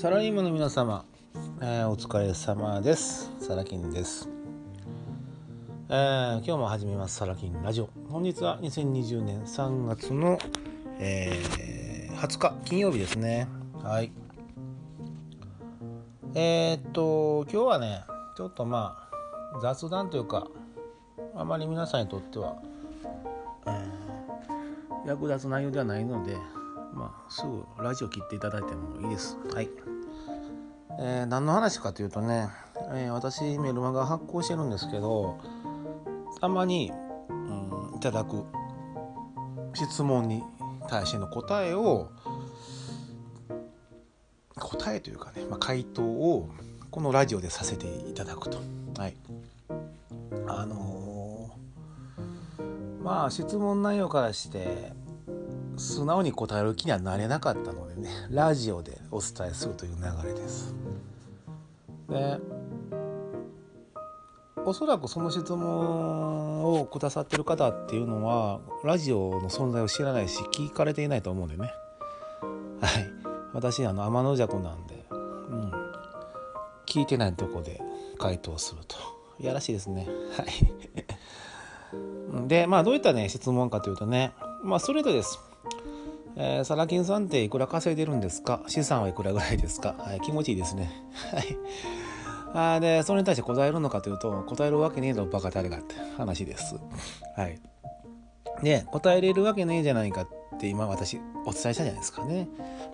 サラリーマンの皆様、えー、お疲れ様です。サラキンです、えー、今日も始めます。サラキンラジオ。本日は2020年3月の、えー、20日金曜日ですね。はい。えー、っと今日はねちょっとまあ雑談というかあまり皆さんにとっては、えー、役立つ内容ではないのでまあ、すぐラジオ切っていただいてもいいです。はい。えー、何の話かというとね、えー、私メルマガ発行してるんですけど、たまに、うん、いただく質問に対しての答えを、答えというかね、まあ、回答をこのラジオでさせていただくと。はい。あのー、まあ質問内容からして素直に答える気にはなれなかったのでねラジオでお伝えするという流れです。でおそらくその質問をくださってる方っていうのはラジオの存在を知らないし聞かれていないと思うんでね。はい。私あの天の弱なんで、うん、聞いてないとこで回答すると。いやらしいですね。はい。でまあどういったね質問かというとねまあストレートです。えー、サラ金さんっていくら稼いでるんですか？資産はいくらぐらいですか、はい、気持ちいいですね。はい。あで、それに対して答えるのかというと、答えるわけねえぞ、バカ誰がって話です。はい。で、答えれるわけねえじゃないかって今私お伝えしたじゃないですかね。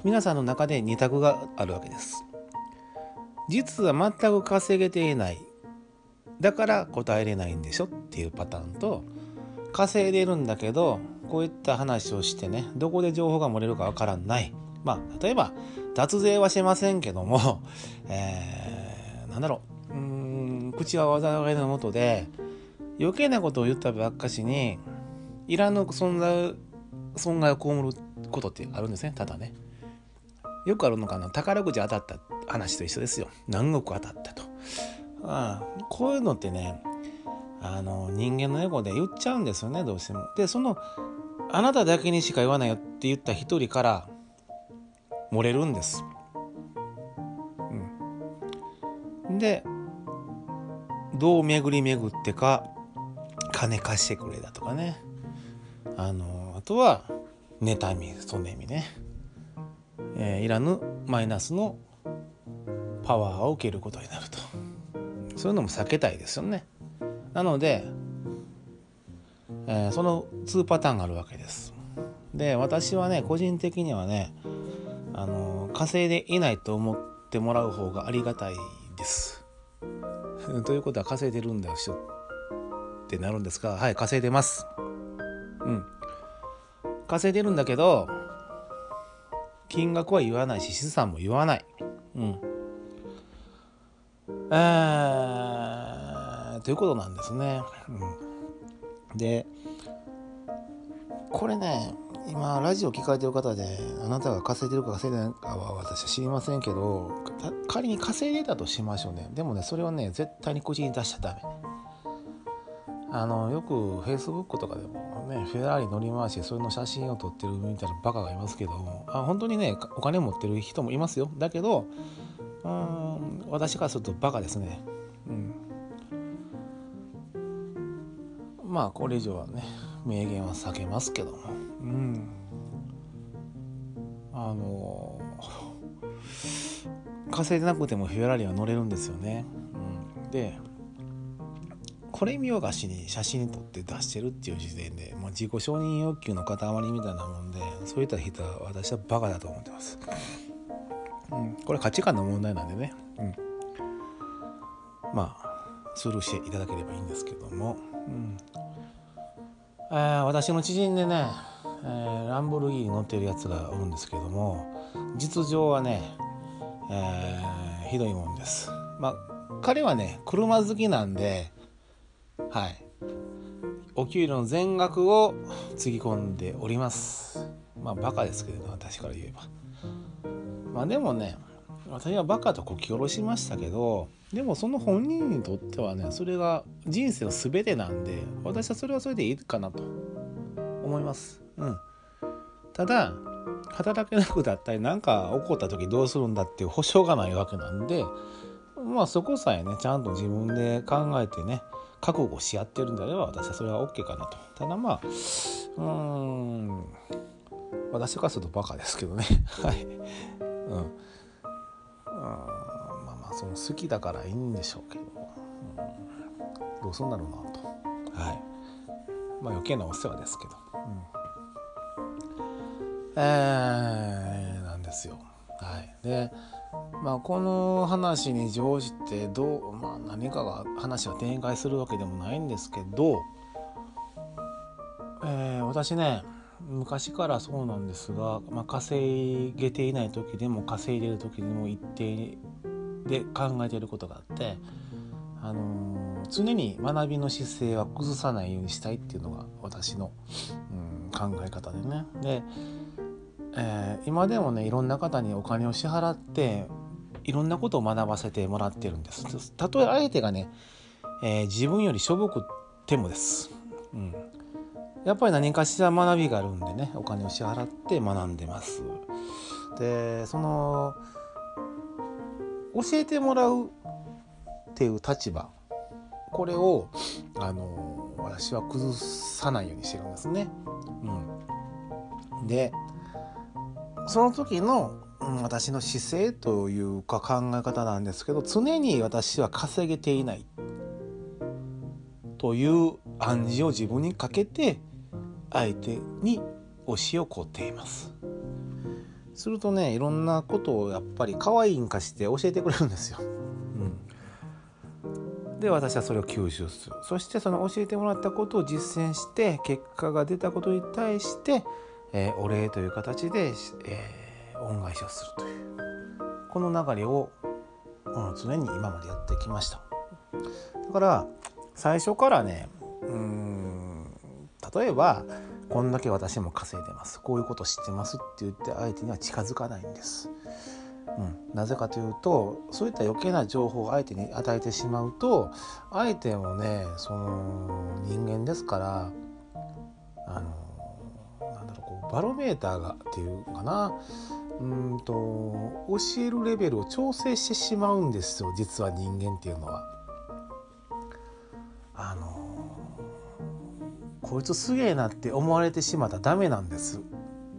皆さんの中で2択があるわけです。実は全く稼げていない。だから答えれないんでしょっていうパターンと、稼いでるんだけど、こういった話をしてねどこで情報が漏れるかわからないまあ例えば脱税はしませんけども、えー、なんだろう。うん口は災いのもとで余計なことを言ったばっかしにいらぬ存在損害を被ることってあるんですね。ただね。よくあるのかな宝くじ当たった話と一緒ですよ。何億当たったと。ああこういうのってねあの人間のエゴで言っちゃうんですよねどうしても。でそのあなただけにしか言わないよって言った一人から漏れるんです。でどう巡り巡ってか金貸してくれだとかねあのあとは妬みそねみね、えー、いらぬマイナスのパワーを受けることになるとそういうのも避けたいですよね。なのでえー、その2パターンがあるわけです。で私はね個人的にはねあの稼いでいないと思ってもらう方がありがたいです。ということは稼いでるんだよってなるんですがはい稼いでます。うん稼いでるんだけど金額は言わないし資産も言わない。うん。えー、ということなんですね。うん、でこれね今ラジオ聞かれてる方であなたが稼いでるか稼いでないかは私は知りませんけど仮に稼いでたとしましょうね。でもねそれをね絶対に口に出しちゃダメ。あのよくフェイスブックとかでもねフェラーリ乗り回してそれの写真を撮ってるみたいなバカがいますけどあ本当にねお金持ってる人もいますよ。だけどうん私からするとバカですね。うん。まあこれ以上はね。名言は避けますけども。うん。あの稼いでなくてもフェラーリは乗れるんですよね、うん、でこれ見よがしに写真に撮って出してるっていう時点で、まあ、自己承認欲求の塊みたいなもんでそういった人は私はバカだと思ってます、うん、これ価値観の問題なんでね、うん、まあスルーしていただければいいんですけども、うん、えー、私の知人でね、えー、ランボルギーニ乗ってるやつがおるんですけども実情はね、えー、ひどいもんです。まあ彼はね車好きなんではい。お給料の全額をつぎ込んでおります。まあバカですけれど私から言えば。まあでもね私はバカとこき下ろしましたけどでもその本人にとってはねそれが人生の全てなんで私はそれはそれでいいかなと。思います。うん、ただ働けなくなったり何か起こった時どうするんだっていう保証がないわけなんでまあそこさえねちゃんと自分で考えてね覚悟し合ってるんであれば私はそれは OK かなと。ただまあうーん。私からするとバカですけどね。はい。うんその好きだからいいんでしょうけど、うん、どうすんだろうなと。はい。まあ余計なお世話ですけど、うん、えー、なんですよ。はい。でまあこの話に乗じてどう、まあ、何かが話が展開するわけでもないんですけど、えー、私ね昔からそうなんですが、まあ、稼げていない時でも稼いでる時でも一定で考えていることがあって、あのー、常に学びの姿勢は崩さないようにしたいっていうのが私の、うん、考え方でね。で、えー、今でもねいろんな方にお金を支払っていろんなことを学ばせてもらってるんです。たとえ相手がね、えー、自分よりしょぼくてもです。うんやっぱり何かしら学びがあるんでねお金を支払って学んでます。でその教えてもらうっていう立場。これをあの私は崩さないようにしてるんですね。うん、でその時の、うん、私の姿勢というか考え方なんですけど常に私は稼げていないという暗示を自分にかけて相手に推しをこっています。するとねいろんなことをやっぱり可愛いんかして教えてくれるんですよ、うん、で私はそれを吸収する。そしてその教えてもらったことを実践して結果が出たことに対して、えー、お礼という形で、えー、恩返しをするという。この流れを、うん、常に今までやってきました。だから最初からねうん例えばこんだけ私も稼いでますこういうこと知ってますって言って相手には近づかないんです。うん、なぜかというとそういった余計な情報を相手に与えてしまうと相手もねその人間ですからあのなんだろうこうバロメーターがっていうかなうんと教えるレベルを調整してしまうんですよ実は人間っていうのは。あのこいつすげえなって思われてしまったらダメなんです。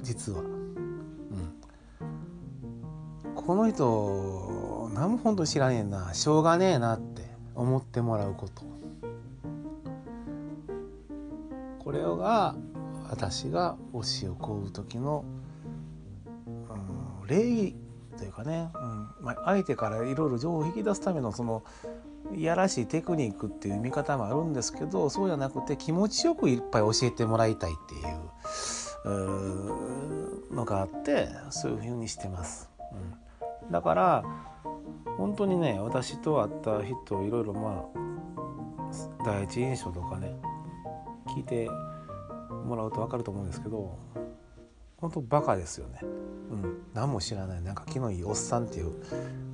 実は。うん、この人何も本当に知らねえな。しょうがねえなって思ってもらうこと。これが私が推しを請う時の、うん、礼儀というかね、うん。まあ、相手からいろいろ情報を引き出すためのそのいやらしいテクニックっていう見方もあるんですけどそうじゃなくて気持ちよくいっぱい教えてもらいたいっていうのがあってそういうふうにしてます。うん、だから本当にね私と会った人いろいろまあ第一印象とかね聞いてもらうと分かると思うんですけど本当バカですよね、うん、何も知らないなんか気のいいおっさんっていう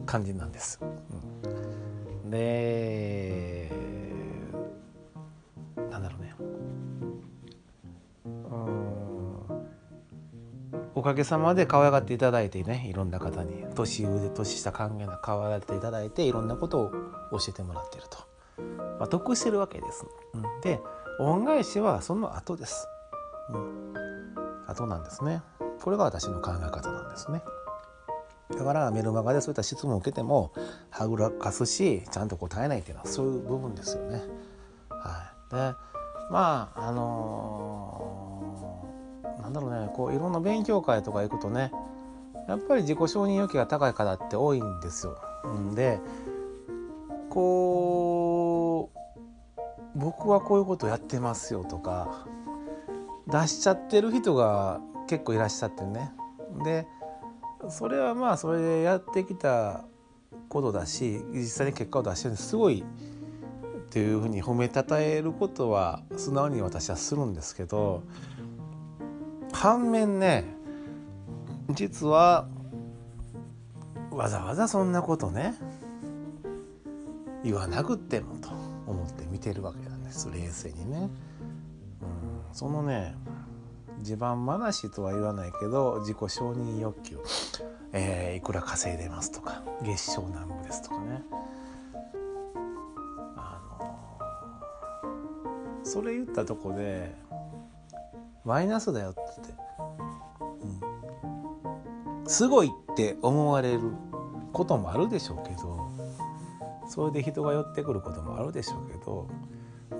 感じなんです。うんでなんだろうねおかげさまで可愛がっていただいてねいろんな方に年上で年下関係なく可愛がっていただいていろんなことを教えてもらっていると、まあ、得してるわけです。で恩返しはその後です。うん、後なんですね。これが私の考え方なんですね。だからメルマガでそういった質問を受けてもはぐらかすしちゃんと答えないっていうのはそういう部分ですよね。はい、でまああのー、なんだろうねこういろんな勉強会とか行くとねやっぱり自己承認欲求が高い方って多いんですよ。んでこう僕はこういうことやってますよとか出しちゃってる人が結構いらっしゃってね。でそれはまあそれでやってきたことだし実際に結果を出してるんですごいっていうふうに褒めたたえることは素直に私はするんですけど反面ね実はわざわざそんなことね言わなくてもと思って見てるわけなんです冷静にね。うん、そのね自慢話とは言わないけど自己承認欲求、えー、いくら稼いでますとか月賞何部ですとかね。あのそれ言ったとこでマイナスだよって、うん、すごいって思われることもあるでしょうけどそれで人が寄ってくることもあるでしょうけど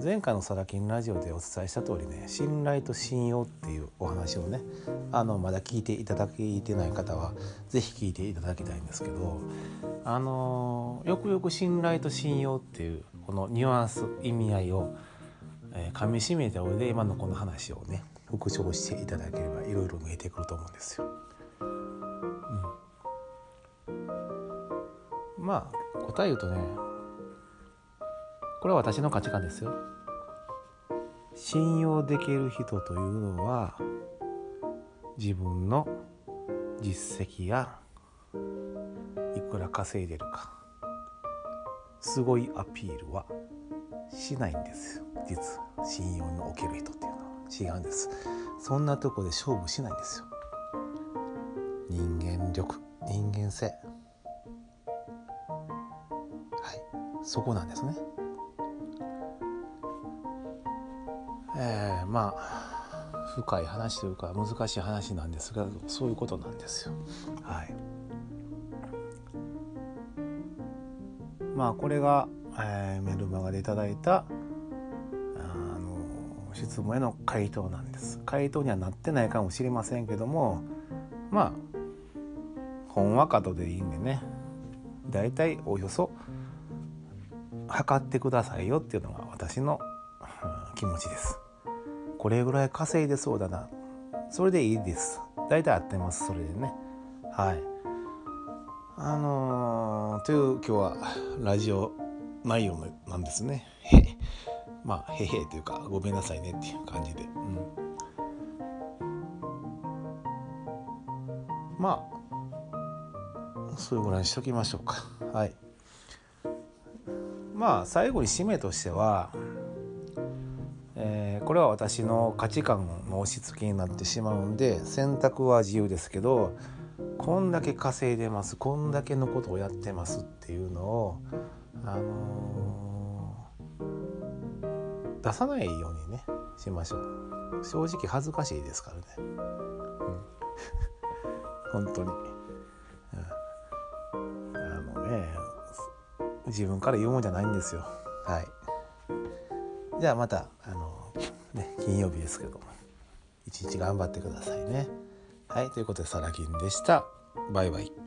前回の「サラ金ラジオ」でお伝えした通りね信頼と信用っていうお話をねあのまだ聞いていただけてない方は是非聞いていただきたいんですけどあのよくよく信頼と信用っていうこのニュアンス意味合いを、えー、噛みしめた上で今のこの話をね復唱していただければいろいろ見えてくると思うんですよ。うん、まあ答え言うとねこれは私の価値観ですよ。信用できる人というのは自分の実績やいくら稼いでるかすごいアピールはしないんですよ。実信用における人っていうのは。違うんです。そんなとこで勝負しないんですよ。人間力人間性。はい。そこなんですね。えー、まあ深い話というか難しい話なんですがそういうことなんですよ。はい。まあこれが、えー、メルマガでいただいたあの質問への回答なんです。回答にはなってないかもしれませんけどもまあ本わかとでいいんでねだいたいおよそ測ってくださいよっていうのが私の、気持ちです。これぐらい稼いでそうだな。それでいいです。大体合ってますそれでね。はい。あのー、という今日はラジオ内容なんですね。まあへへというかごめんなさいねっていう感じで、うん、まあそれぐらいにしときましょうか。はい。まあ最後に締めとしては、これは私の価値観の押し付けになってしまうんで選択は自由ですけどこんだけ稼いでますこんだけのことをやってますっていうのをあのー出さないようにねしましょう。正直恥ずかしいですからね、うん、本当に、うん、あのね自分から言うもんじゃないんですよ。はい。じゃあまたあのね金曜日ですけども一日頑張ってくださいね。はいということでサラ金でした。バイバイ。